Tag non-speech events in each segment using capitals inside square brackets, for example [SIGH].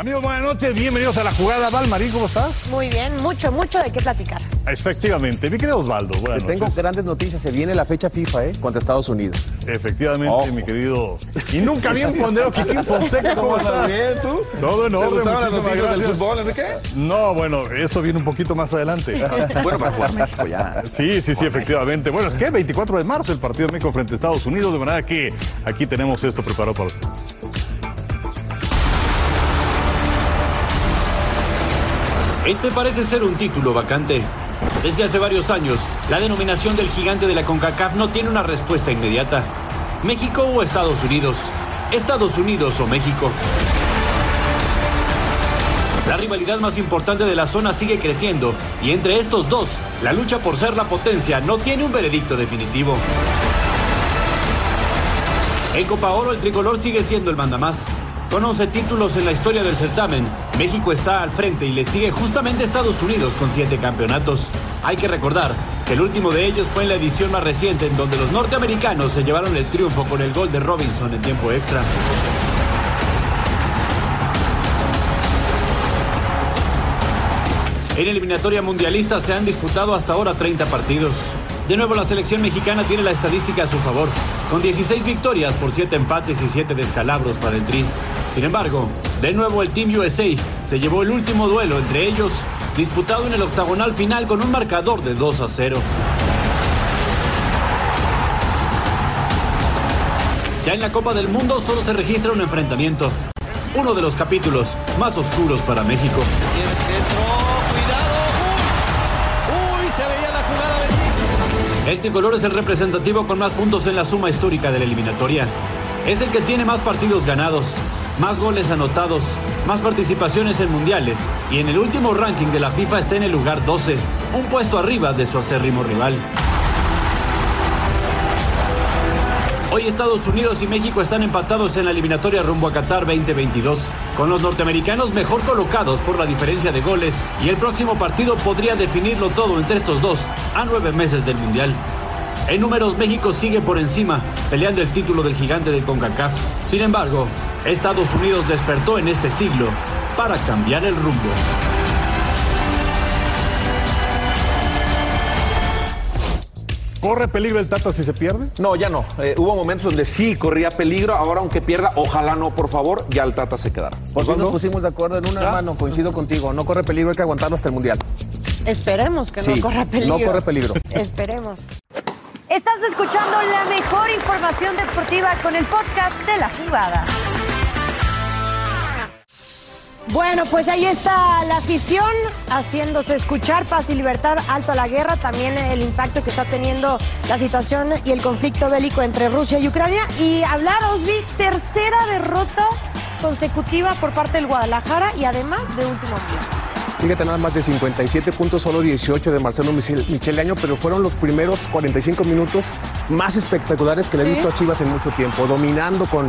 Amigos, buenas noches, bienvenidos a la jugada. Valmarín, ¿cómo estás? Muy bien, mucho, mucho de qué platicar. Efectivamente, mi querido Osvaldo, buenas Te tengo grandes noticias. Se viene la fecha FIFA, ¿eh? Contra Estados Unidos. Efectivamente, Ojo. mi querido. Y nunca bien pondero Kikín Fonseca, ¿cómo estás? bien, tú? Todo en orden, muchísimas del gracias. fútbol, Enrique? No, bueno, eso viene un poquito más adelante. [LAUGHS] bueno, para jugar México ya. Sí, sí, sí, efectivamente. Bueno, es que 24 de marzo el partido de México frente a Estados Unidos, de manera que aquí tenemos esto preparado para ustedes. Este parece ser un título vacante. Desde hace varios años, la denominación del gigante de la CONCACAF no tiene una respuesta inmediata. ¿México o Estados Unidos? ¿Estados Unidos o México? La rivalidad más importante de la zona sigue creciendo y entre estos dos, la lucha por ser la potencia no tiene un veredicto definitivo. En Copa Oro el tricolor sigue siendo el mandamás. Con 11 títulos en la historia del certamen, México está al frente y le sigue justamente Estados Unidos con 7 campeonatos. Hay que recordar que el último de ellos fue en la edición más reciente en donde los norteamericanos se llevaron el triunfo con el gol de Robinson en tiempo extra. En eliminatoria mundialista se han disputado hasta ahora 30 partidos. De nuevo la selección mexicana tiene la estadística a su favor, con 16 victorias por 7 empates y 7 descalabros para el Tri. Sin embargo, de nuevo el Team USA se llevó el último duelo entre ellos, disputado en el octagonal final con un marcador de 2 a 0. Ya en la Copa del Mundo solo se registra un enfrentamiento, uno de los capítulos más oscuros para México. El tricolor es el representativo con más puntos en la suma histórica de la eliminatoria. Es el que tiene más partidos ganados, más goles anotados, más participaciones en mundiales y en el último ranking de la FIFA está en el lugar 12, un puesto arriba de su acérrimo rival. Hoy Estados Unidos y México están empatados en la eliminatoria rumbo a Qatar 2022, con los norteamericanos mejor colocados por la diferencia de goles y el próximo partido podría definirlo todo entre estos dos a nueve meses del Mundial. En números México sigue por encima, peleando el título del gigante del CONCACAF. Sin embargo, Estados Unidos despertó en este siglo para cambiar el rumbo. ¿Corre peligro el Tata si se pierde? No, ya no. Eh, hubo momentos donde sí corría peligro. Ahora, aunque pierda, ojalá no, por favor, ya el Tata se quedará. Por fin nos pusimos de acuerdo en una, hermano. Coincido contigo. No corre peligro, hay que aguantarlo hasta el Mundial. Esperemos que Sí, no corra peligro. no corre peligro. Esperemos. Estás escuchando la mejor información deportiva con el podcast de la jugada. Bueno, pues ahí está la afición haciéndose escuchar, paz y libertad, alto a la guerra, también el impacto que está teniendo la situación y el conflicto bélico entre Rusia y Ucrania. Y hablar, Osvi, tercera derrota consecutiva por parte del Guadalajara y además de último día. Fíjate, nada más de 57 puntos, solo 18 de Marcelo Michel, Michel Año, pero fueron los primeros 45 minutos más espectaculares que le he visto a Chivas en mucho tiempo, dominando con,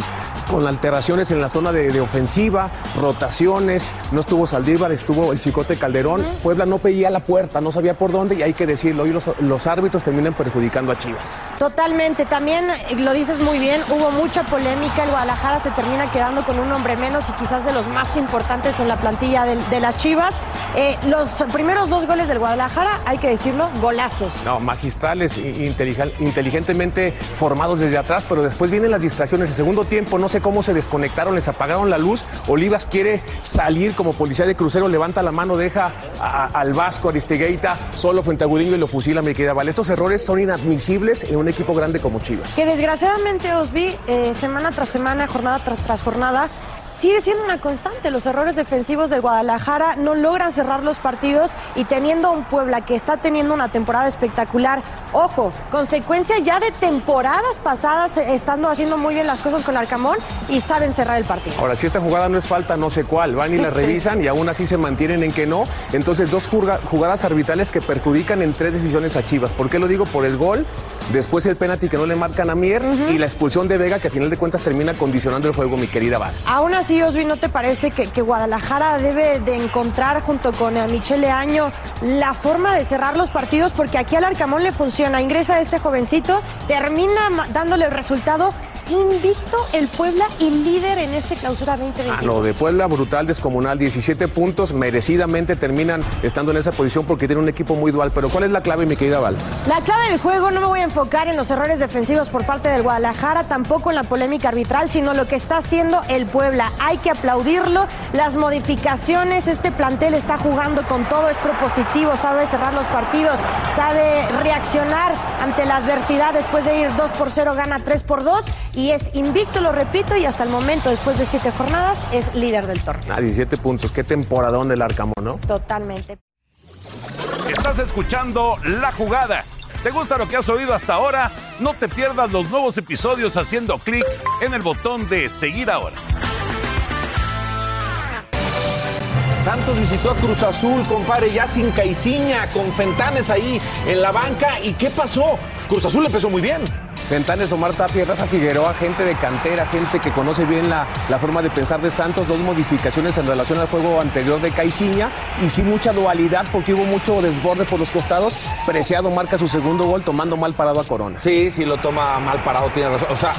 con alteraciones en la zona de, de ofensiva, rotaciones, no estuvo Saldívar, estuvo el Chicote Calderón, Puebla no veía la puerta, no sabía por dónde y hay que decirlo, hoy los, los árbitros terminan perjudicando a Chivas. Totalmente, también eh, lo dices muy bien, hubo mucha polémica, el Guadalajara se termina quedando con un hombre menos y quizás de los más importantes en la plantilla de, de las Chivas. Eh, los primeros dos goles del Guadalajara, hay que decirlo, golazos. No, magistrales, inteligentemente formados desde atrás, pero después vienen las distracciones. El segundo tiempo, no sé cómo se desconectaron, les apagaron la luz. Olivas quiere salir como policía de crucero, levanta la mano, deja a- al Vasco, Aristegueita, solo frente a Gudiño y lo fusila, me queda. Vale, estos errores son inadmisibles en un equipo grande como Chivas. Que desgraciadamente Osby, eh, semana tras semana, jornada tras, tras jornada, sigue siendo una constante. Los errores defensivos del Guadalajara no logran cerrar los partidos y teniendo a un Puebla que está teniendo una temporada espectacular, ojo, consecuencia ya de temporadas pasadas eh, estando haciendo muy bien las cosas con Arcamón y saben cerrar el partido. Ahora, si esta jugada no es falta, no sé cuál. Van y la [LAUGHS] revisan y aún así se mantienen en que no. Entonces, dos jugadas arbitrales que perjudican en tres decisiones a Chivas. ¿Por qué lo digo? Por el gol, después el penalti que no le marcan a Mier y la expulsión de Vega que a final de cuentas termina condicionando el juego, mi querida Val. Aún así, Osby, ¿no te parece que, que Guadalajara debe de encontrar junto con eh, Michele Año la forma de cerrar los partidos? Porque aquí al Arcamón le funciona. Ingresa este jovencito, termina dándole el resultado invicto el Puebla y líder en este clausura 2022. Ah, no, de Puebla, brutal, descomunal, 17 puntos, merecidamente terminan estando en esa posición porque tiene un equipo muy dual. Pero ¿cuál es la clave, mi querida Val? La clave del juego no me voy a enfocar en los errores defensivos por parte del Guadalajara, tampoco en la polémica arbitral, sino lo que está haciendo el Puebla. Hay que aplaudirlo. Las modificaciones, este plantel está jugando con todo, es propositivo, sabe cerrar los partidos, sabe reaccionar ante la adversidad. Después de ir 2 por 0, gana 3 por 2 y es invicto, lo repito, y hasta el momento, después de 7 jornadas, es líder del torneo. Ah, 17 puntos, qué temporadón del Arcamón, ¿no? Totalmente. Estás escuchando La Jugada. ¿Te gusta lo que has oído hasta ahora? No te pierdas los nuevos episodios haciendo clic en el botón de seguir ahora. Santos visitó a Cruz Azul, compadre, ya sin Caiciña, con Fentanes ahí en la banca. ¿Y qué pasó? Cruz Azul empezó muy bien. Ventanes, Omar Tapia, Rafa Figueroa, gente de cantera, gente que conoce bien la, la forma de pensar de Santos, dos modificaciones en relación al juego anterior de Caiciña y sí mucha dualidad porque hubo mucho desborde por los costados. Preciado marca su segundo gol tomando mal parado a Corona. Sí, sí lo toma mal parado, tiene razón. O sea,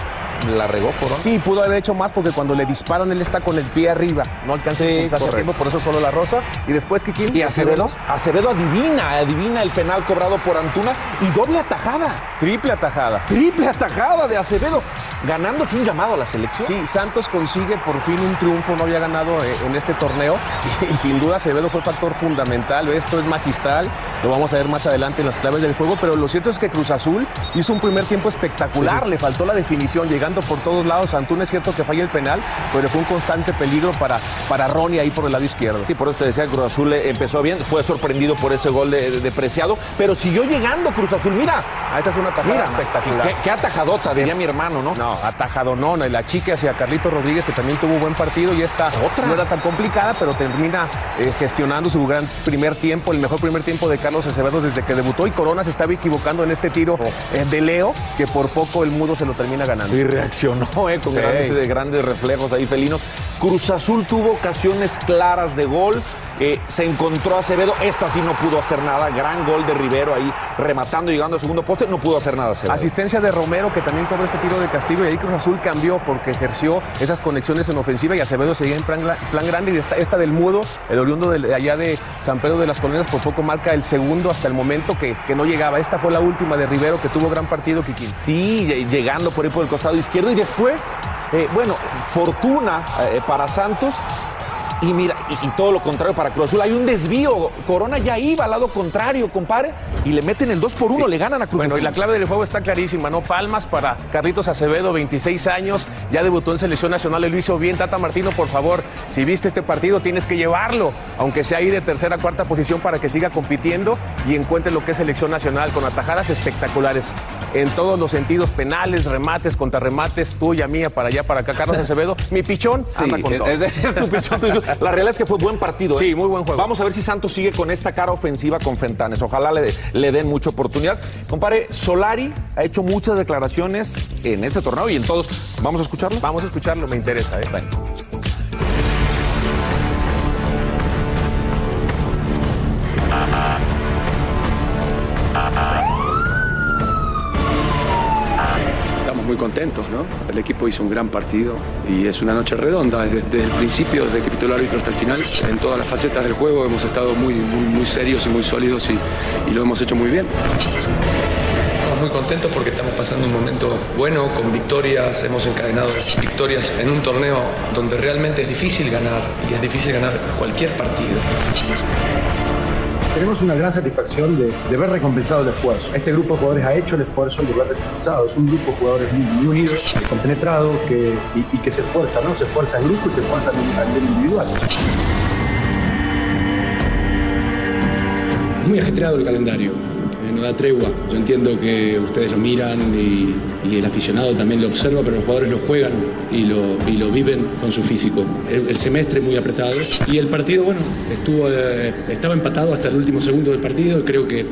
la regó Corona. Sí, pudo haber hecho más porque cuando le disparan él está con el pie arriba, no alcanza Sí, a tiempo, por eso solo la rosa. Y después Kikín. Y Acevedo, Acevedo adivina, adivina el penal cobrado por Antuna y doble atajada. Triple atajada. Triple atajada de Acevedo, ganándose un llamado a la selección. Sí, Santos consigue por fin un triunfo, no había ganado eh, en este torneo [LAUGHS] y, sin duda Acevedo fue factor fundamental, esto es magistral, lo vamos a ver más adelante en las claves del juego, pero lo cierto es que Cruz Azul hizo un primer tiempo espectacular, Sí. le faltó la definición, llegando por todos lados, Antún es cierto que falla el penal, pero fue un constante peligro para, para Ronnie ahí por el lado izquierdo. Sí, por eso te decía, Cruz Azul empezó bien, fue sorprendido por ese gol de, de Preciado, pero siguió llegando Cruz Azul. Mira, Ah, esta es una tajada mira, espectacular. Qué, qué atajadota, diría mi hermano, ¿no? No, atajado no, no, y la chica hacia Carlito Rodríguez, que también tuvo buen partido, y esta Otra. no era tan complicada, pero termina eh, gestionando su gran primer tiempo, el mejor primer tiempo de Carlos Acevedo desde que debutó, y Corona se estaba equivocando en este tiro eh, de Leo, que por poco el mudo se lo termina ganando. Y reaccionó, [LAUGHS] ¿eh? Con Sí. grandes, de grandes reflejos ahí felinos. Cruz Azul tuvo ocasiones claras de gol. Eh, se encontró a Acevedo. Esta sí no pudo hacer nada. Gran gol de Rivero ahí rematando llegando al segundo poste. No pudo hacer nada Acevedo. Asistencia de Romero, que también cobró este tiro de castigo, y ahí Cruz Azul cambió porque ejerció esas conexiones en ofensiva y Acevedo seguía en plan, gra- plan grande. Y esta, esta del Mudo, el oriundo de allá de San Pedro de las Colinas, por poco marca el segundo hasta el momento que, que no llegaba. Esta fue la última de Rivero, que tuvo gran partido, Kikín. Sí, lle- llegando por ahí por el costado izquierdo y después, eh, bueno, fortuna eh, para Santos. Y mira, y, y todo lo contrario para Cruz Azul. Hay un desvío. Corona ya iba al lado contrario, compadre. Y le meten el 2 por 1, Sí. le ganan a Cruz Bueno, Azul. y la clave del juego está clarísima, ¿no? Palmas para Carlitos Acevedo, 26 años, ya debutó en selección nacional, lo hizo bien. Tata Martino, por favor, si viste este partido, tienes que llevarlo, aunque sea ahí de tercera, cuarta posición, para que siga compitiendo y encuentre lo que es selección nacional, con atajadas espectaculares en todos los sentidos, penales, remates, contrarremates, tuya, mía, para allá, para acá. Carlos [LAUGHS] Acevedo, mi pichón, Sí, anda con es, todo. es- es tu pichón, tu pichón. La realidad es que fue buen partido. ¿eh? Sí, muy buen juego. Vamos a ver si Santos sigue con esta cara ofensiva con Fentanes. Ojalá le, le den mucha oportunidad. Compare, Solari ha hecho muchas declaraciones en ese torneo y en todos. ¿Vamos a escucharlo? Vamos a escucharlo, me interesa. ¿eh? El equipo hizo un gran partido y es una noche redonda. Desde, el principio, desde que pitó el árbitro hasta el final, en todas las facetas del juego hemos estado muy, muy, serios y muy sólidos y lo hemos hecho muy bien. Estamos muy contentos porque estamos pasando un momento bueno, con victorias, hemos encadenado victorias en un torneo donde realmente es difícil ganar y es difícil ganar cualquier partido. Tenemos una gran satisfacción de, de ver recompensado el esfuerzo. Este grupo de jugadores ha hecho el esfuerzo de ver recompensado. Es un grupo de jugadores muy, muy unidos, compenetrados que, y, y, que se esfuerza, ¿no? Se esfuerza en grupo y se esfuerza a nivel individual. Muy ajetreado el calendario, da tregua. Yo entiendo que ustedes lo miran y, el aficionado también lo observa, pero los jugadores lo juegan y lo, y lo viven con su físico. El, el, semestre muy apretado y el partido, bueno, estuvo, eh, estaba empatado hasta el último segundo del partido y creo que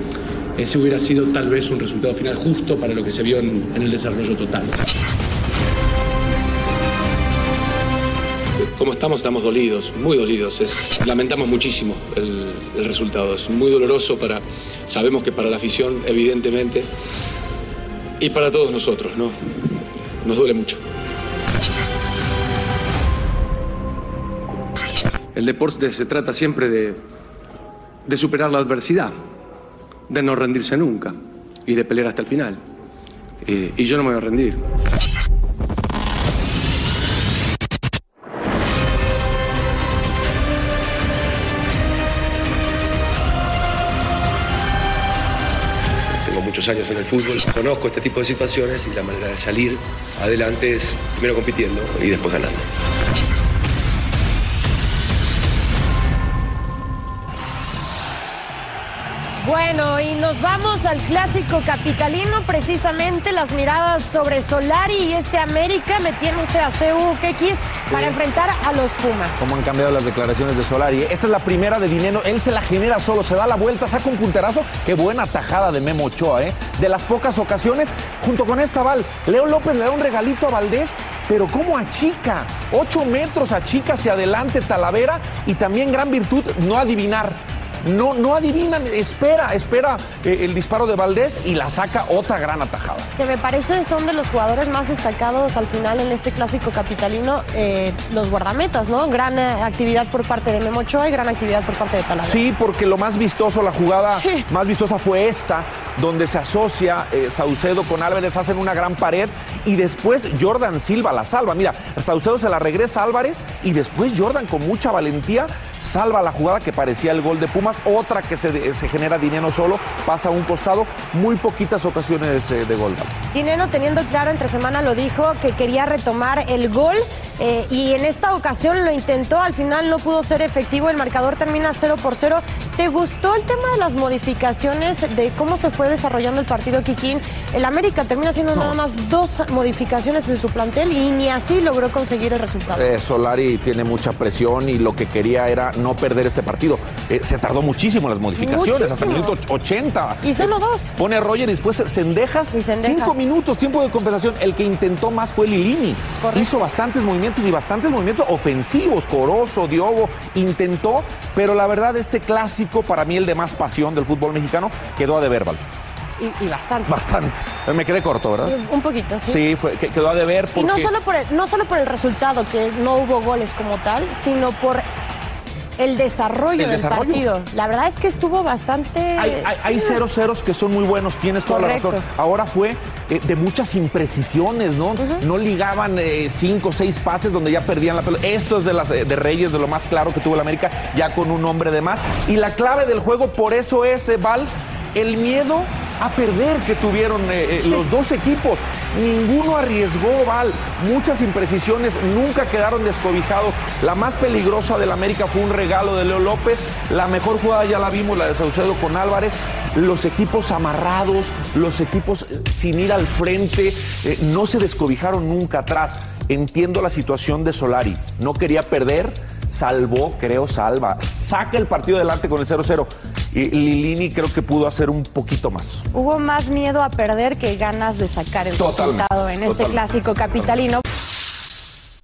ese hubiera sido tal vez un resultado final justo para lo que se vio en, el desarrollo total. como estamos, estamos dolidos, muy dolidos. Lamentamos muchísimo el, el, resultado. Es muy doloroso para, sabemos que para la afición, evidentemente, y para todos nosotros, ¿no? Nos duele mucho. El deporte se trata siempre de, de superar la adversidad, de no rendirse nunca y de pelear hasta el final. Eh, y yo no me voy a rendir. Años en el fútbol, conozco este tipo de situaciones y la manera de salir adelante es primero compitiendo y después ganando. Bueno, y nos vamos al clásico capitalino, precisamente las miradas sobre Solari y este América metiéndose a CU X para enfrentar a los Pumas. ¿Cómo han cambiado las declaraciones de Solari? Esta es la primera de dinero, él se la genera solo, se da la vuelta, saca un punterazo. Qué buena tajada de Memo Ochoa, ¿eh? De las pocas ocasiones, junto con esta Val, Leo López le da un regalito a Valdés, pero ¿cómo achica? Ocho metros achica hacia adelante Talavera y también gran virtud no adivinar no, no adivinan, espera, espera eh, el disparo de Valdés y la saca otra gran atajada. Que me parece son de los jugadores más destacados al final en este clásico capitalino, eh, los guardametas, ¿no? Gran eh, actividad por parte de Memo Ochoa y gran actividad por parte de Talavera. Sí, porque lo más vistoso, la jugada sí. más vistosa fue esta, donde se asocia eh, Saucedo con Álvarez, hacen una gran pared y después Jordan Silva la salva. Mira, Saucedo se la regresa a Álvarez y después Jordan con mucha valentía salva la jugada que parecía el gol de Pumas, otra que se, se genera dinero solo, pasa a un costado, muy poquitas ocasiones eh, de gol. Dinero teniendo claro, entre semana lo dijo, que quería retomar el gol eh, y en esta ocasión lo intentó, al final no pudo ser efectivo, el marcador termina 0 por 0. ¿Te gustó el tema de las modificaciones, de cómo se fue desarrollando el partido Kikín? El América termina haciendo no. nada más dos modificaciones en su plantel y ni así logró conseguir el resultado. Eh, Solari tiene mucha presión y lo que quería era no perder este partido. Eh, se tardó muchísimo las modificaciones, muchísimo. hasta el minuto 80. Y solo eh, dos. Pone a Roger y después Sendejas. Y Sendejas. Cinco minutos, tiempo de compensación. El que intentó más fue Lilini. Correcto. Hizo bastantes movimientos y bastantes movimientos ofensivos. Corozo, Diogo, intentó, pero la verdad, este clásico, para mí el de más pasión del fútbol mexicano, quedó a deber, Val. Y, y, bastante. Bastante. Me quedé corto, ¿verdad? Un poquito, sí. Sí, fue, quedó a deber. Porque... Y no solo, por el, no solo por el resultado, que no hubo goles como tal, sino por el desarrollo, el del desarrollo. partido. La verdad es que estuvo bastante. Hay, hay, hay cero ceros que son muy buenos, tienes toda Correcto. la razón. Ahora fue eh, de muchas imprecisiones, ¿no? Uh -huh. No ligaban eh, cinco o seis pases donde ya perdían la pelota. Esto es de, las, de Reyes, de lo más claro que tuvo el América, ya con un hombre de más. Y la clave del juego, por eso es, eh, Val, el miedo a perder que tuvieron eh, sí. los dos equipos. Ninguno arriesgó, Val. Muchas imprecisiones, nunca quedaron descobijados. La más peligrosa del América fue un regalo de Leo López. La mejor jugada ya la vimos, la de Saucedo con Álvarez. Los equipos amarrados, los equipos sin ir al frente, eh, no se descobijaron nunca atrás. Entiendo la situación de Solari. No quería perder salvó, creo, salva, saca el partido adelante con el 0-0. Y Lilini creo que pudo hacer un poquito más. Hubo más miedo a perder que ganas de sacar el Totalmente, resultado en este clásico capitalino.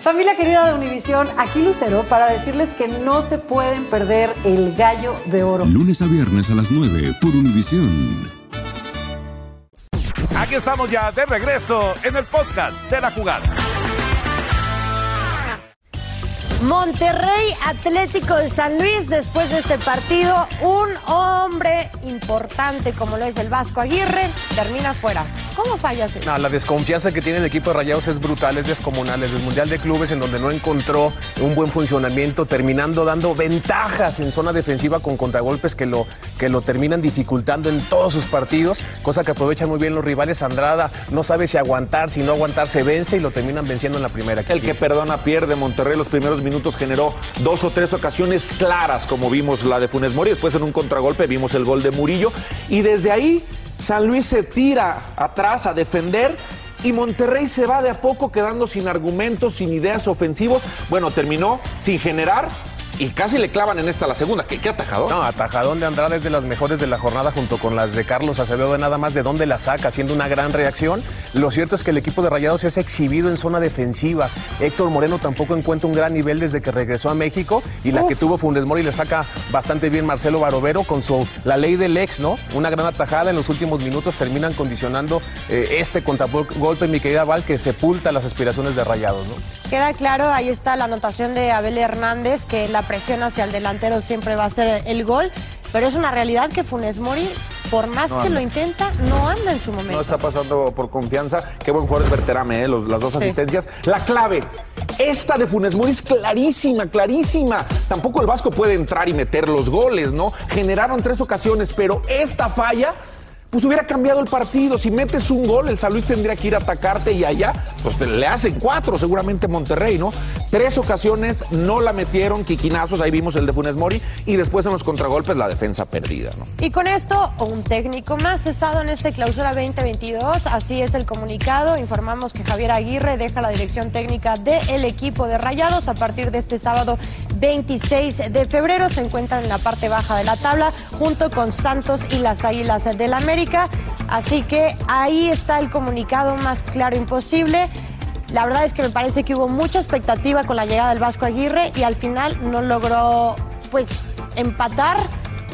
Familia querida de Univisión, aquí Lucero para decirles que no se pueden perder el gallo de oro. Lunes a viernes a las 9 por Univisión. Aquí estamos ya de regreso en el podcast de la jugada. Monterrey Atlético de San Luis, después de este partido, un hombre importante como lo es el Vasco Aguirre, termina fuera. ¿Cómo fallas eso? No, la desconfianza que tiene el equipo de Rayados es brutal, es descomunal. Desde el Mundial de Clubes, en donde no encontró un buen funcionamiento, terminando dando ventajas en zona defensiva con contragolpes que lo, que lo terminan dificultando en todos sus partidos, cosa que aprovechan muy bien los rivales. Andrada no sabe si aguantar, si no aguantar, se vence y lo terminan venciendo en la primera. El que perdona pierde. Monterrey los primeros minutos generó dos o tres ocasiones claras, como vimos la de Funes Mori. Después en un contragolpe vimos el gol de Murillo. Y desde ahí San Luis se tira atrás a defender. Y Monterrey se va de a poco quedando sin argumentos, sin ideas ofensivos. Bueno, terminó sin generar y casi le clavan en esta la segunda. ¿Qué, qué atajador? No, atajadón de Andrade es de las mejores de la jornada junto con las de Carlos Acevedo, de nada más de dónde la saca, haciendo una gran reacción. Lo cierto es que el equipo de Rayados se ha exhibido en zona defensiva. Héctor Moreno tampoco encuentra un gran nivel desde que regresó a México y la que tuvo Fundes Mori le saca bastante bien Marcelo Barovero con su la ley del ex, ¿no? Una gran atajada en los últimos minutos terminan condicionando eh, este contragolpe, mi querida Val, que sepulta las aspiraciones de Rayados, ¿no? Queda claro, ahí está la anotación de Abel Hernández, que la presión hacia el delantero siempre va a ser el gol, pero es una realidad que Funes Mori, por más No que anda. lo intenta, no anda en su momento. No está pasando por confianza. Qué buen jugador es Berterame, ¿eh? Los- las dos asistencias. La clave, esta de Funes Mori es clarísima, clarísima. Tampoco el Vasco puede entrar y meter los goles, ¿no? Generaron tres ocasiones, pero esta falla. Pues hubiera cambiado el partido. Si metes un gol, el San Luis tendría que ir a atacarte y allá, pues le hacen cuatro, seguramente Monterrey, ¿no? Tres ocasiones no la metieron, quiquinazos, ahí vimos el de Funes Mori, y después en los contragolpes la defensa perdida, ¿no? Y con esto, un técnico más cesado en este clausura 2022. Así es el comunicado. Informamos que Javier Aguirre deja la dirección técnica del equipo de Rayados a partir de este sábado 26 de febrero. Se encuentran en la parte baja de la tabla junto con Santos y las Águilas del América. Así que ahí está el comunicado más claro imposible. La verdad es que me parece que hubo mucha expectativa con la llegada del Vasco Aguirre y al final no logró pues empatar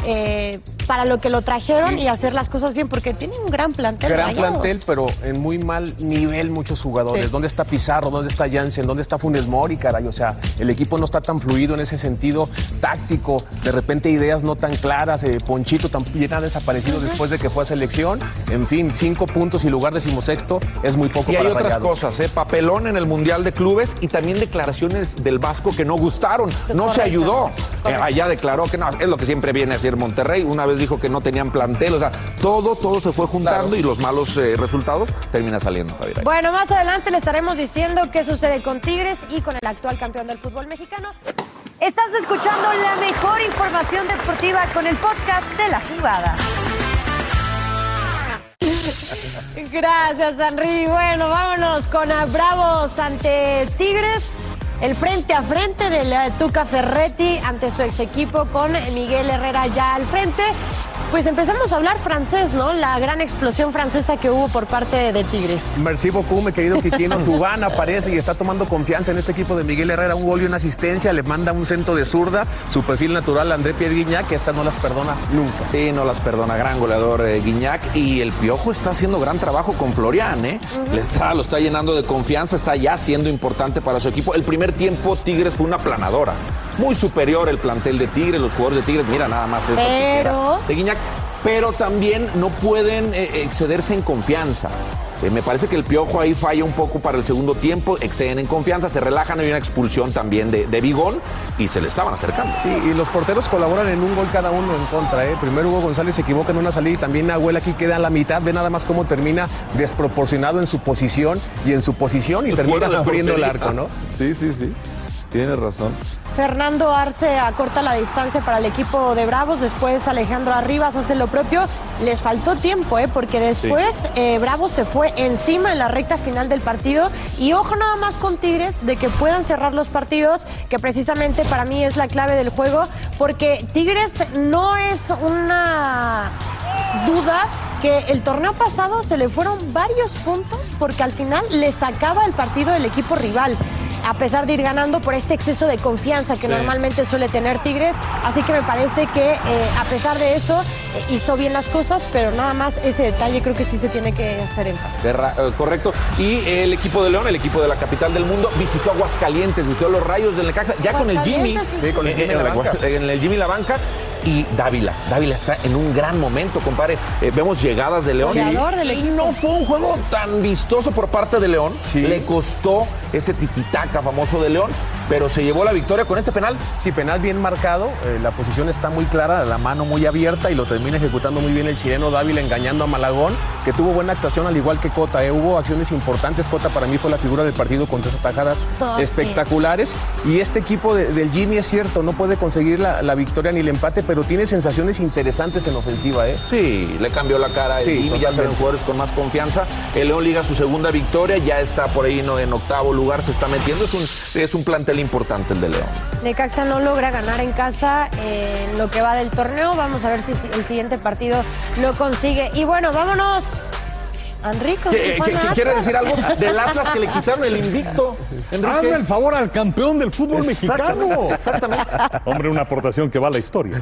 eh, para lo que lo trajeron y hacer las cosas bien porque tiene un gran plantel. Gran Rayados. plantel, pero en muy mal nivel muchos jugadores. Sí. ¿Dónde está Pizarro? ¿Dónde está Jansen? ¿Dónde está Funes Mori, caray? O sea, el equipo no está tan fluido en ese sentido táctico. De repente ideas no tan claras. eh, Ponchito también ha desaparecido después de que fue a selección. En fin, cinco puntos y lugar decimosexto es muy poco Y hay otras Rayados. cosas, ¿eh? papelón en el Mundial de Clubes y también declaraciones del Vasco que no gustaron. No se ayudó. Eh, allá declaró que no, es lo que siempre viene a decir Monterrey. Una vez dijo que no tenían plantel. O sea, todo, todo se fue juntando y los malos eh, resultados termina saliendo, Javier. Bueno, más adelante le estaremos diciendo qué sucede con Tigres y con el actual campeón del fútbol mexicano. Estás escuchando la mejor información deportiva con el podcast de la jugada. Gracias, Henry. Bueno, vámonos con a Bravos ante Tigres. El frente a frente del eh, Tuca Ferretti ante su ex equipo con Miguel Herrera ya al frente. Pues empezamos a hablar francés, ¿no? La gran explosión francesa que hubo por parte de Tigres. Merci beaucoup, mi querido Quiquino. [LAUGHS] Tubán aparece y está tomando confianza en este equipo de Miguel Herrera. Un gol y una asistencia. Le manda un centro de zurda. Su perfil natural, André Pierre Guignac, que esta no las perdona nunca. Sí, no las perdona. Gran goleador eh, Guiñac. Y el Piojo está haciendo gran trabajo con Florian, ¿eh? Le está, lo está llenando de confianza, está ya siendo importante para su equipo. El primer tiempo Tigres fue una planadora. Muy superior el plantel de Tigres, los jugadores de Tigres. Mira nada más esta Pero- tijera de Guiñac. Pero también no pueden eh, excederse en confianza. Eh, me parece que el piojo ahí falla un poco para el segundo tiempo, exceden en confianza, se relajan, hay una expulsión también de, de Bigón y se le estaban acercando. Sí, y los porteros colaboran en un gol cada uno en contra. ¿eh? Primero Hugo González se equivoca en una salida y también Nahuel aquí queda en la mitad. Ve nada más cómo termina desproporcionado en su posición y en su posición y termina abriendo el arco, ¿no? Sí, sí, sí. Tienes razón. Fernando Arce acorta la distancia para el equipo de Bravos, después Alejandro Arribas hace lo propio. Les faltó tiempo, ¿eh? porque después eh, Bravos se fue encima en la recta final del partido. Y ojo nada más con Tigres de que puedan cerrar los partidos, que precisamente para mí es la clave del juego, porque Tigres no es una duda que el torneo pasado se le fueron varios puntos porque al final le sacaba el partido del equipo rival. A pesar de ir ganando por este exceso de confianza que Sí. normalmente suele tener Tigres. Así que me parece que eh, a pesar de eso eh, hizo bien las cosas, pero nada más ese detalle creo que sí se tiene que hacer énfasis. Eh, correcto. Y el equipo de León, el equipo de la capital del mundo, visitó Aguascalientes, visitó los rayos del Necaxa, ya con el Jimmy. Sí, con el eh, Jimmy en, en la Agua- banca. en el Jimmy la banca. Y Dávila, Dávila está en un gran momento, compadre. Eh, vemos llegadas de León. Equipo. No fue un juego tan vistoso por parte de León. Le costó ese tiquitaca famoso de León, pero se llevó la victoria con este penal. Sí, penal bien marcado, eh, la posición está muy clara, la mano muy abierta y lo termina ejecutando muy bien el chileno Dávila engañando a Malagón, que tuvo buena actuación al igual que Cota. eh, Hubo acciones importantes, Cota para mí fue la figura del partido con tres atajadas espectaculares. Y este equipo de- del Jimmy es cierto, no puede conseguir la, la victoria ni el empate, pero tiene sensaciones interesantes en ofensiva. ¿eh? Sí, le cambió la cara a Sí, Jimmy, ya se ven jugadores con más confianza. El León liga su segunda victoria, ya está por ahí ¿no? en octavo lugar, se está metiendo. Es un, es un plantel importante el de León. Necaxa no logra ganar en casa en lo que va del torneo. Vamos a ver si el siguiente partido lo consigue. Y bueno, vámonos. Enrico. ¿Qué- qué- qué quiere decir algo del Atlas que le quitaron el invicto? Enrique? Hazme el favor al campeón del fútbol mexicano. Exactamente. Hombre, una aportación que va a la historia.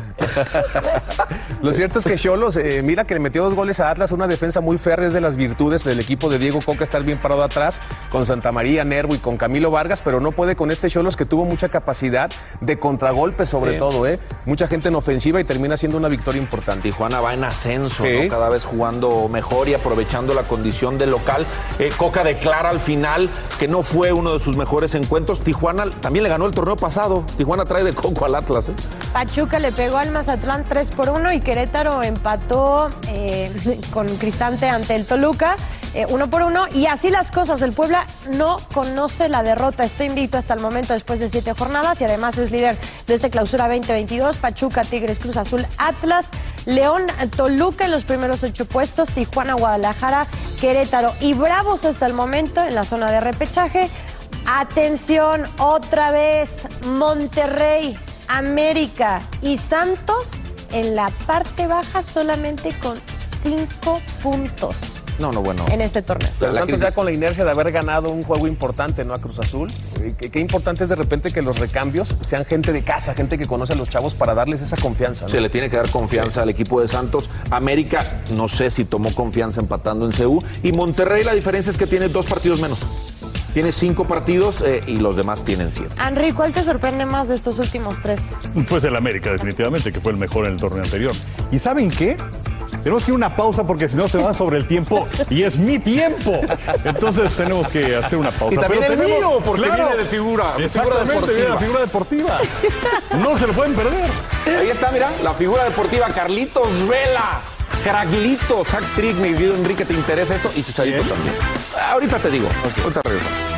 Lo cierto es que Cholos, eh, mira que le metió dos goles a Atlas, una defensa muy férrea es de las virtudes del equipo de Diego Coca estar bien parado atrás, con Santa María, Nervo y con Camilo Vargas, pero no puede con este Cholos que tuvo mucha capacidad de contragolpe sobre Sí. todo, ¿eh? Mucha gente en ofensiva y termina siendo una victoria importante. Tijuana va en ascenso, Sí. ¿no? cada vez jugando mejor y aprovechando la condición de local. Eh, Coca declara al final que no fue uno de sus mejores encuentros. Tijuana también le ganó el torneo pasado. Tijuana trae de coco al Atlas. ¿eh? Pachuca le pegó al Mazatlán 3 por 1 y Querétaro empató eh, [LAUGHS] con Cristante ante el Toluca 1 por 1 y así las cosas. El Puebla no conoce la derrota, está invicto hasta el momento después de siete jornadas y además es líder de este clausura 2022. Pachuca, Tigres, Cruz Azul, Atlas, León, Toluca en los primeros ocho puestos, Tijuana, Guadalajara, Querétaro y Bravos hasta el momento en la zona de repechaje. Atención, otra vez, Monterrey, América y Santos en la parte baja solamente con cinco puntos No, no, bueno. en este torneo. Pero La Santos crisis. ya con la inercia de haber ganado un juego importante, ¿no? A Cruz Azul. Eh, Qué, qué importante es de repente que los recambios sean gente de casa, gente que conoce a los chavos para darles esa confianza. ¿no? Se le tiene que dar confianza al equipo de Santos. América, no sé si tomó confianza empatando en CU. Y Monterrey, la diferencia es que tiene dos partidos menos. Tiene cinco partidos eh, y los demás tienen siete. Henry, ¿cuál te sorprende más de estos últimos tres? Pues el América, definitivamente, que fue el mejor en el torneo anterior. ¿Y saben qué? Tenemos que ir a una pausa porque si no se va sobre el tiempo y es mi tiempo. Entonces tenemos que hacer una pausa. Y también Pero el tenemos- mío, porque Claro. viene de figura, Exactamente, viene la figura deportiva. No se lo pueden perder. Ahí está, mira, la figura deportiva Carlitos Vela. Craglitos, hack trick, mi querido Enrique, ¿te interesa esto? Y Chicharito también. Ahorita te digo, ahorita regresamos.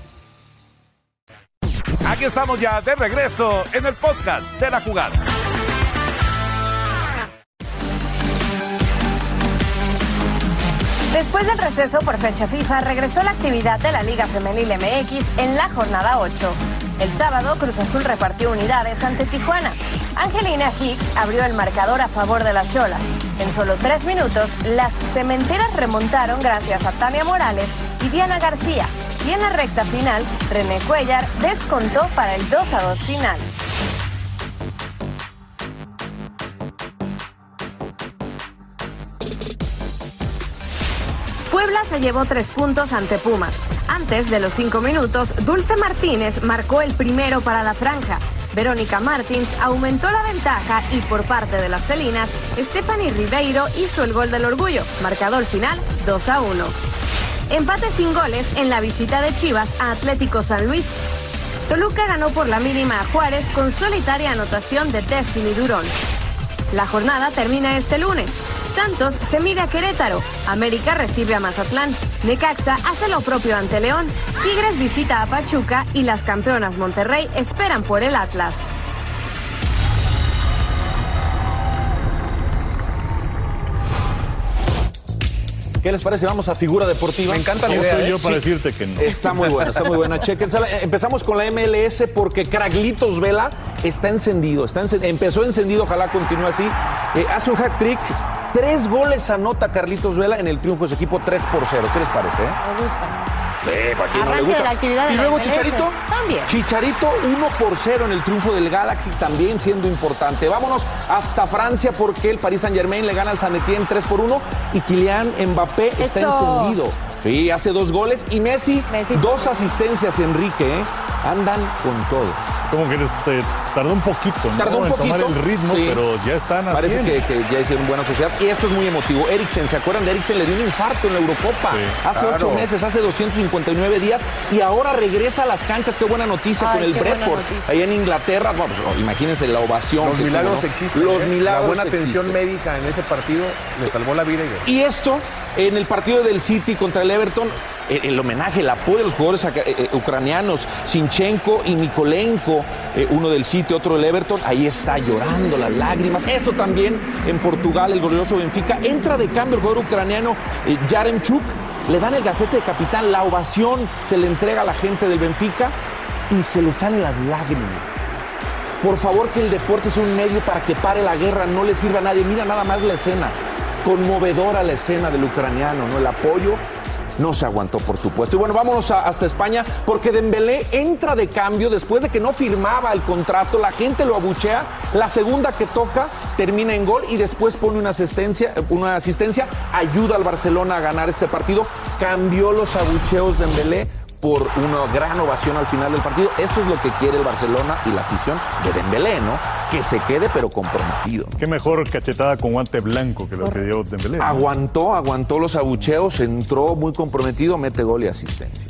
Aquí estamos ya de regreso en el podcast de la jugada. Después del receso por fecha FIFA, regresó la actividad de la Liga Femenil MX en la jornada 8. El sábado, Cruz Azul repartió unidades ante Tijuana. Angelina Hicks abrió el marcador a favor de las Cholas. En solo tres minutos, las cementeras remontaron gracias a Tania Morales y Diana García. Y en la recta final, René Cuellar descontó para el 2 a 2 final. Puebla se llevó tres puntos ante Pumas. Antes de los cinco minutos, Dulce Martínez marcó el primero para la franja. Verónica Martins aumentó la ventaja y por parte de las felinas, Stephanie Ribeiro hizo el gol del orgullo. Marcador final 2 a 1. Empate sin goles en la visita de Chivas a Atlético San Luis. Toluca ganó por la mínima a Juárez con solitaria anotación de Destiny Durón. La jornada termina este lunes. Santos se mide a Querétaro, América recibe a Mazatlán, Necaxa hace lo propio ante León, Tigres visita a Pachuca y las campeonas Monterrey esperan por el Atlas. ¿Qué les parece? Vamos a figura deportiva. Me encanta la idea. soy yo para decirte que no? Está muy buena, está muy buena. Chequensela. Empezamos con la MLS porque Craglitos Vela está encendido. Está encen- Empezó encendido, ojalá continúe así. Eh, hace un hack trick. Tres goles anota Carlitos Vela en el triunfo de su equipo 3 por 0. ¿Qué les parece? eh? Me gusta. Eh, ¿para quién no le gusta? de la actividad de y luego. Chicharito. También. Chicharito 1 por 0 en el triunfo del Galaxy, también siendo importante. Vámonos hasta Francia porque el Paris Saint Germain le gana al San Etienne 3 por 1 y Kylian Mbappé está Eso. encendido. Sí, hace dos goles y Messi, dos asistencias, Enrique. ¿eh? Andan con todo. Como que este, tardó un poquito, ¿no? Tardó un en poquito. tomar el ritmo, sí. pero ya están Parece que, que ya hicieron buena sociedad. Y esto es muy emotivo. Eriksen, ¿se acuerdan de Eriksen? Le dio un infarto en la Eurocopa. Sí, hace claro. ocho meses, hace 259 días. Y ahora regresa a las canchas. Qué buena noticia Ay, con el Brentford. Ahí en Inglaterra. Bueno, pues, imagínense la ovación. Los tuvo, milagros ¿no? existen. Los ¿eh? milagros La buena atención existen. médica en ese partido le salvó la vida. Y... Y esto, en el partido del City contra el Everton, el, homenaje, el apoyo de los jugadores eh, eh, ucranianos, Sinchenko y Mikolenko, eh, uno del City, otro del Everton, ahí está llorando las lágrimas. Esto también en Portugal, el glorioso Benfica, entra de cambio el jugador ucraniano eh, Yaremchuk, le dan el gafete de capitán, la ovación se le entrega a la gente del Benfica y se le salen las lágrimas. Por favor, que el deporte sea un medio para que pare la guerra, no le sirva a nadie. Mira nada más la escena. Conmovedora la escena del ucraniano, ¿no? El apoyo no se aguantó, por supuesto. Y bueno, vámonos hasta España, porque Dembélé entra de cambio después de que no firmaba el contrato. La gente lo abuchea. La segunda que toca termina en gol y después pone una asistencia, una asistencia ayuda al Barcelona a ganar este partido. Cambió los abucheos de Dembélé por una gran ovación al final del partido. Esto es lo que quiere el Barcelona y la afición de Dembélé, ¿no? Que se quede pero comprometido. Qué mejor cachetada con guante blanco que lo que dio Dembélé. ¿no? Aguantó, aguantó los abucheos, entró muy comprometido, mete gol y asistencia.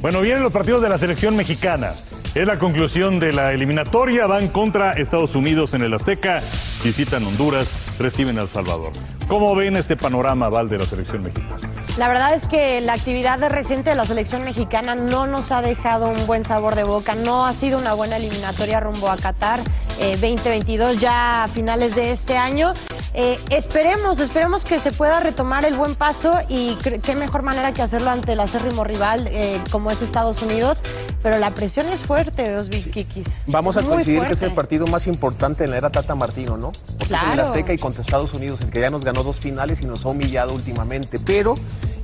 Bueno, vienen los partidos de la selección mexicana. Es la conclusión de la eliminatoria. Van contra Estados Unidos en el Azteca, visitan Honduras, reciben a El Salvador. ¿Cómo ven este panorama, Val, de la selección mexicana? La verdad es que la actividad de reciente de la selección mexicana no nos ha dejado un buen sabor de boca, no ha sido una buena eliminatoria rumbo a Qatar eh, 2022 ya a finales de este año. Eh, esperemos, esperemos que se pueda retomar el buen paso y qué mejor manera que hacerlo ante el acérrimo rival eh, como es Estados Unidos, pero la presión es fuerte, los Kikis. Vamos a coincidir que es el partido más importante en la era Tata Martino, ¿no? Porque es en el Claro. Azteca y contra Estados Unidos, el que ya nos ganó dos finales y nos ha humillado últimamente. Pero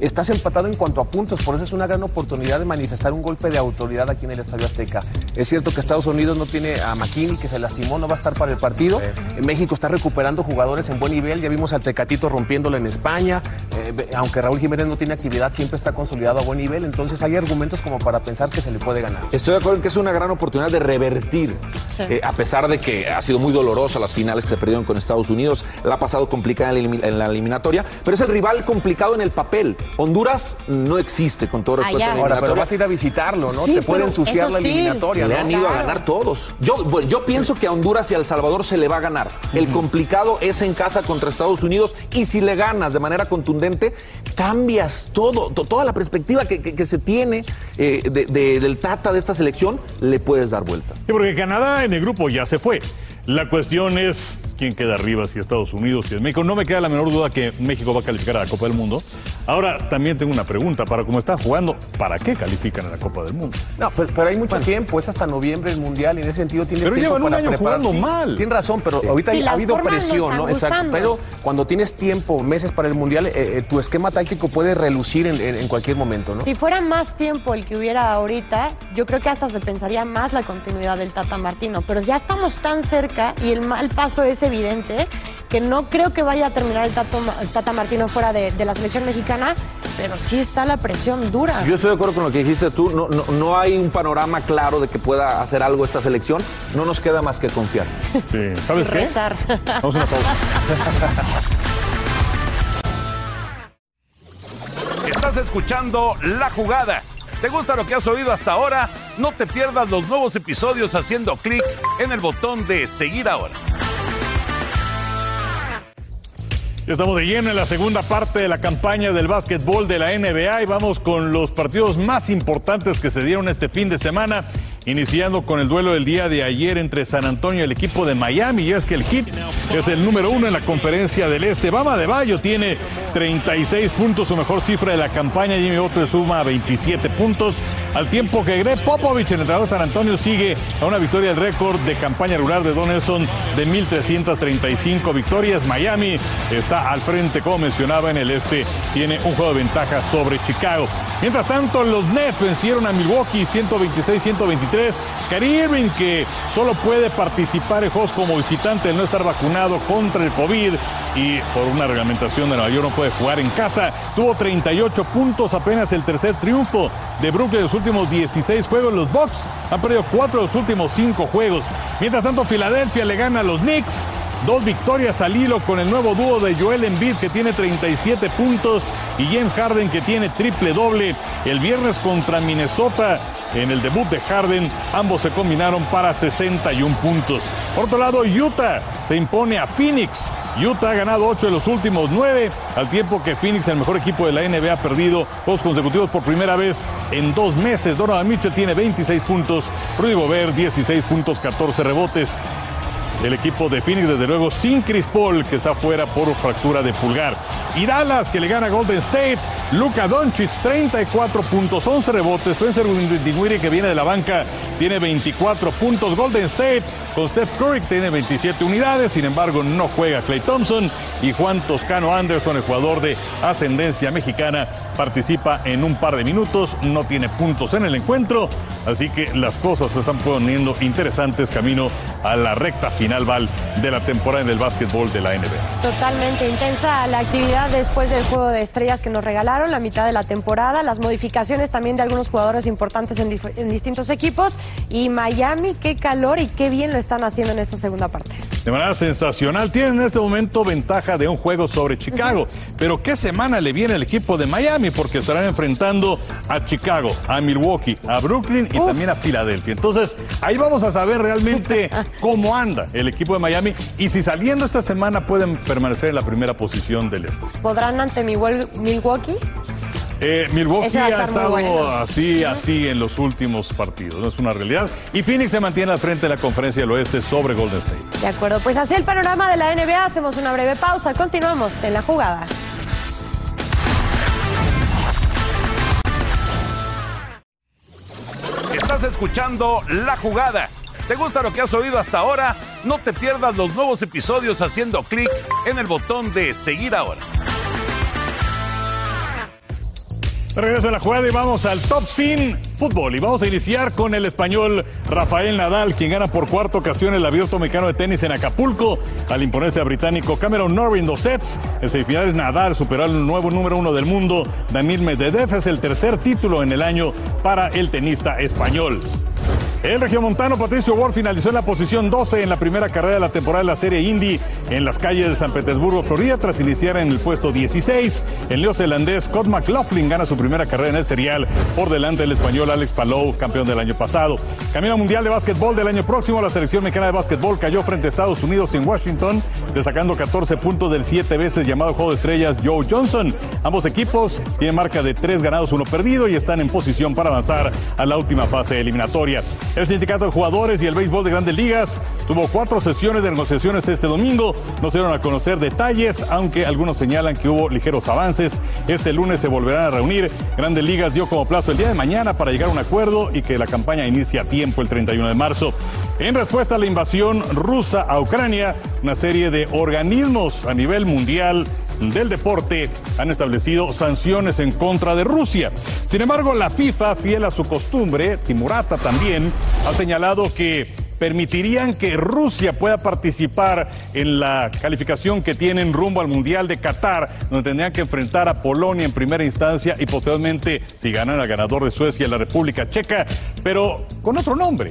estás empatado en cuanto a puntos, por eso es una gran oportunidad de manifestar un golpe de autoridad aquí en el Estadio Azteca. Es cierto que Estados Unidos no tiene a McKinney, que se lastimó, no va a estar para el partido. México está recuperando jugadores en buen nivel, ya vimos al Tecatito rompiéndolo en España, eh, aunque Raúl Jiménez no tiene actividad, siempre está consolidado a buen nivel, entonces hay argumentos como para pensar que se le puede ganar. Estoy de acuerdo en que es una gran oportunidad de revertir, eh, a pesar de que ha sido muy dolorosa las finales que se perdieron con Estados Unidos, la ha pasado complicada en la, eliminatoria, pero es el rival complicado en el papel. Honduras no existe, con todo respeto. Allá. Ahora, pero vas a ir a visitarlo, ¿no? Sí, Te puede ensuciar la eliminatoria, Le ¿no? han ido a ganar todos. Yo, bueno, yo pienso que a Honduras y a El Salvador se le va a ganar. El complicado es en casa contra Estados Unidos y si le ganas de manera contundente, cambias todo, to- toda la perspectiva que, se tiene eh, de- de- del Tata de esta selección, le puedes dar vuelta. Porque Canadá en el grupo ya se fue. La cuestión es quién queda arriba, si Estados Unidos, si es México. No me queda la menor duda que México va a calificar a la Copa del Mundo. Ahora, también tengo una pregunta. Para cómo están jugando, ¿para qué califican a la Copa del Mundo? No, pues, pero hay mucho tiempo, es hasta noviembre el Mundial y en ese sentido tiene Pero tiempo llevan un para año preparar. jugando Sí, mal. Tienes razón, pero ahorita Sí, ha habido no presión, ¿no? Exacto. gustando. Pero cuando tienes tiempo, meses para el Mundial, eh, eh, tu esquema táctico puede relucir en, en- en cualquier momento, ¿no? Si fuera más tiempo el que hubiera ahorita, yo creo que hasta se pensaría más la continuidad del Tata Martino. Pero ya estamos tan cerca y el mal paso es evidente que no creo que vaya a terminar el Tata, el Tata Martino fuera de, de la selección mexicana, pero sí está la presión dura. Yo estoy de acuerdo con lo que dijiste tú. No, no, no hay un panorama claro de que pueda hacer algo esta selección. No nos queda más que confiar. Sí. ¿Sabes qué? Rezar. Vamos a una pausa. Estás escuchando La Jugada. ¿Te gusta lo que has oído hasta ahora? No te pierdas los nuevos episodios haciendo clic en el botón de seguir ahora. Estamos de lleno en la segunda parte de la campaña del básquetbol de la NBA y vamos con los partidos más importantes que se dieron este fin de semana, iniciando con el duelo del día de ayer entre San Antonio y el equipo de Miami. Y es que el Heat es el número uno en la conferencia del Este. Bama de Bayo tiene 36 puntos, su mejor cifra de la campaña. Jimmy Butler suma 27 puntos, al tiempo que Greg Popovich, el entrenador San Antonio, sigue a una victoria del récord de campaña regular de Donaldson de 1.335 victorias. Miami está al frente, como mencionaba, en el este. Tiene un juego de ventaja sobre Chicago. Mientras tanto, los Nets vencieron a Milwaukee 126-123. Kyrie Irving, que solo puede participar en como visitante al no estar vacunado contra el COVID y por una reglamentación de Nueva York no puede jugar en casa, tuvo 38 puntos, apenas el tercer triunfo de Brooklyn en los últimos 16 juegos. Los Bucks han perdido 4 de los últimos 5 juegos. Mientras tanto, Filadelfia le gana a los Knicks. Dos victorias al hilo con el nuevo dúo de Joel Embiid que tiene 37 puntos y James Harden que tiene triple doble. El viernes contra Minnesota en el debut de Harden, ambos se combinaron para 61 puntos. Por otro lado, Utah se impone a Phoenix. Utah ha ganado 8 de los últimos 9, al tiempo que Phoenix, el mejor equipo de la NBA, ha perdido dos consecutivos por primera vez en dos meses. Donovan Mitchell tiene 26 puntos, Rudy Gobert 16 puntos, 14 rebotes. El equipo de Phoenix, desde luego, sin Chris Paul, que está fuera por fractura de pulgar. Y Dallas, que le gana Golden State. Luka Doncic, 34 puntos, 11 rebotes. Spencer Dinwiddie, que viene de la banca, tiene 24 puntos. Golden State, con Steph Curry, tiene 27 unidades. Sin embargo, no juega Clay Thompson. Y Juan Toscano Anderson, el jugador de ascendencia mexicana, participa en un par de minutos. No tiene puntos en el encuentro. Así que las cosas se están poniendo interesantes camino a la recta final Val, de la temporada en el básquetbol de la NBA. Totalmente intensa la actividad después del juego de estrellas que nos regalaron, la mitad de la temporada, las modificaciones también de algunos jugadores importantes en distintos equipos. Y Miami, qué calor y qué bien lo están haciendo en esta segunda parte. De manera sensacional, tienen en este momento ventaja de un juego sobre Chicago. Pero qué semana le viene al equipo de Miami, porque estarán enfrentando a Chicago, a Milwaukee, a Brooklyn y también a Filadelfia. Entonces, ahí vamos a saber realmente [LAUGHS] cómo anda el equipo de Miami y si saliendo esta semana pueden permanecer en la primera posición del este. ¿Podrán ante Milwau- Milwaukee? Eh, Milwaukee ha estado bueno. así, así en los últimos partidos, no es una realidad. Y Phoenix se mantiene al frente de la conferencia del oeste sobre Golden State. De acuerdo, pues así el panorama de la NBA. Hacemos una breve pausa. Continuamos en la jugada. Estás escuchando La Jugada. ¿Te gusta lo que has oído hasta ahora? No te pierdas los nuevos episodios haciendo clic en el botón de seguir ahora. Regreso a la jugada y vamos al top sin fútbol. Y vamos a iniciar con el español Rafael Nadal, quien gana por cuarta ocasión el abierto mexicano de tenis en Acapulco al imponerse a británico Cameron Norrie en dos sets. En semifinales Nadal superó al nuevo número uno del mundo, Daniel Medvedev. Es el tercer título en el año para el tenista español. El regiomontano Patricio Ward finalizó en la posición 12 en la primera carrera de la temporada de la Serie Indy en las calles de San Petersburgo, Florida, tras iniciar en el puesto 16. El neozelandés Scott McLaughlin gana su primera carrera en el serial por delante del español Alex Palou, campeón del año pasado. Camino Mundial de Básquetbol del año próximo, la selección mexicana de básquetbol cayó frente a Estados Unidos en Washington, destacando 14 puntos del siete veces llamado Juego de Estrellas Joe Johnson. Ambos equipos tienen marca de tres ganados, uno perdido y están en posición para avanzar a la última fase eliminatoria. El sindicato de jugadores y el béisbol de grandes ligas tuvo cuatro sesiones de negociaciones este domingo. No se dieron a conocer detalles, aunque algunos señalan que hubo ligeros avances. Este lunes se volverán a reunir. Grandes ligas dio como plazo el día de mañana para llegar a un acuerdo y que la campaña inicie a tiempo el 31 de marzo. En respuesta a la invasión rusa a Ucrania, una serie de organismos a nivel mundial del deporte han establecido sanciones en contra de Rusia. Sin embargo, la FIFA, fiel a su costumbre, Timurata también, ha señalado que permitirían que Rusia pueda participar en la calificación que tienen rumbo al Mundial de Qatar, donde tendrían que enfrentar a Polonia en primera instancia y posteriormente, si ganan al ganador de Suecia, la República Checa, pero con otro nombre.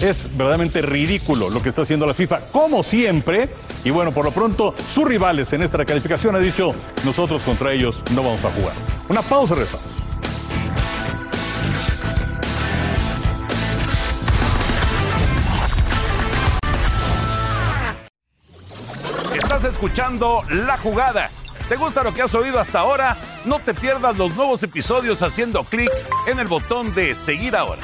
Es verdaderamente ridículo lo que está haciendo la FIFA, como siempre. Y bueno, por lo pronto, sus rivales en esta calificación han dicho, nosotros contra ellos no vamos a jugar. Una pausa, Refa. Estás escuchando La Jugada. ¿Te gusta lo que has oído hasta ahora? No te pierdas los nuevos episodios haciendo clic en el botón de seguir ahora.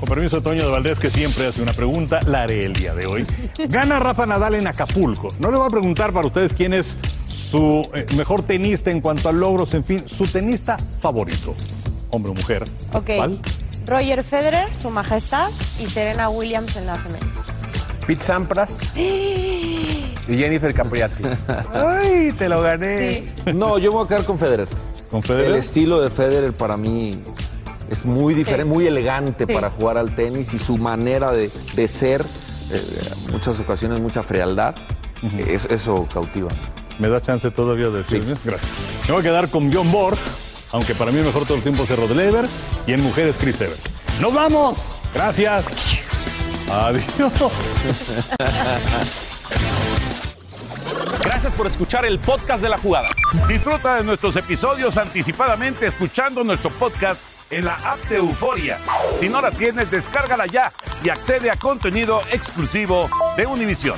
Con permiso de Toño de Valdés, que siempre hace una pregunta, la haré el día de hoy. Gana Rafa Nadal en Acapulco. No le voy a preguntar para ustedes quién es su eh, mejor tenista en cuanto a logros, en fin, su tenista favorito. Hombre o mujer. Ok. ¿Cuál? Roger Federer, su majestad, y Serena Williams en la femenina. Pete Sampras y Jennifer Capriati. [LAUGHS] Ay, te lo gané. No, yo me voy a quedar con Federer. ¿Con Federer? El estilo de Federer para mí es muy diferente, muy elegante Sí. para jugar al tenis y su manera de, de ser, eh, muchas ocasiones mucha frialdad, es- eso cautiva. ¿Me da chance todavía de decirme? Gracias. Me voy a quedar con Bjorn Borg, aunque para mí el mejor todo el tiempo es Rod Lever, y en mujeres Chris Evert. ¡Nos vamos! Gracias. Adiós. [LAUGHS] Gracias por escuchar el podcast de la jugada. Disfruta de nuestros episodios anticipadamente escuchando nuestro podcast en la app de Euforia. Si no la tienes, descárgala ya y accede a contenido exclusivo de Univision.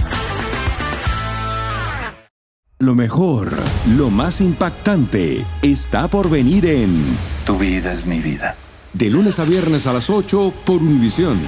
Lo mejor, lo más impactante, está por venir en Tu vida es mi vida. De lunes a viernes a las 8 por Univisión.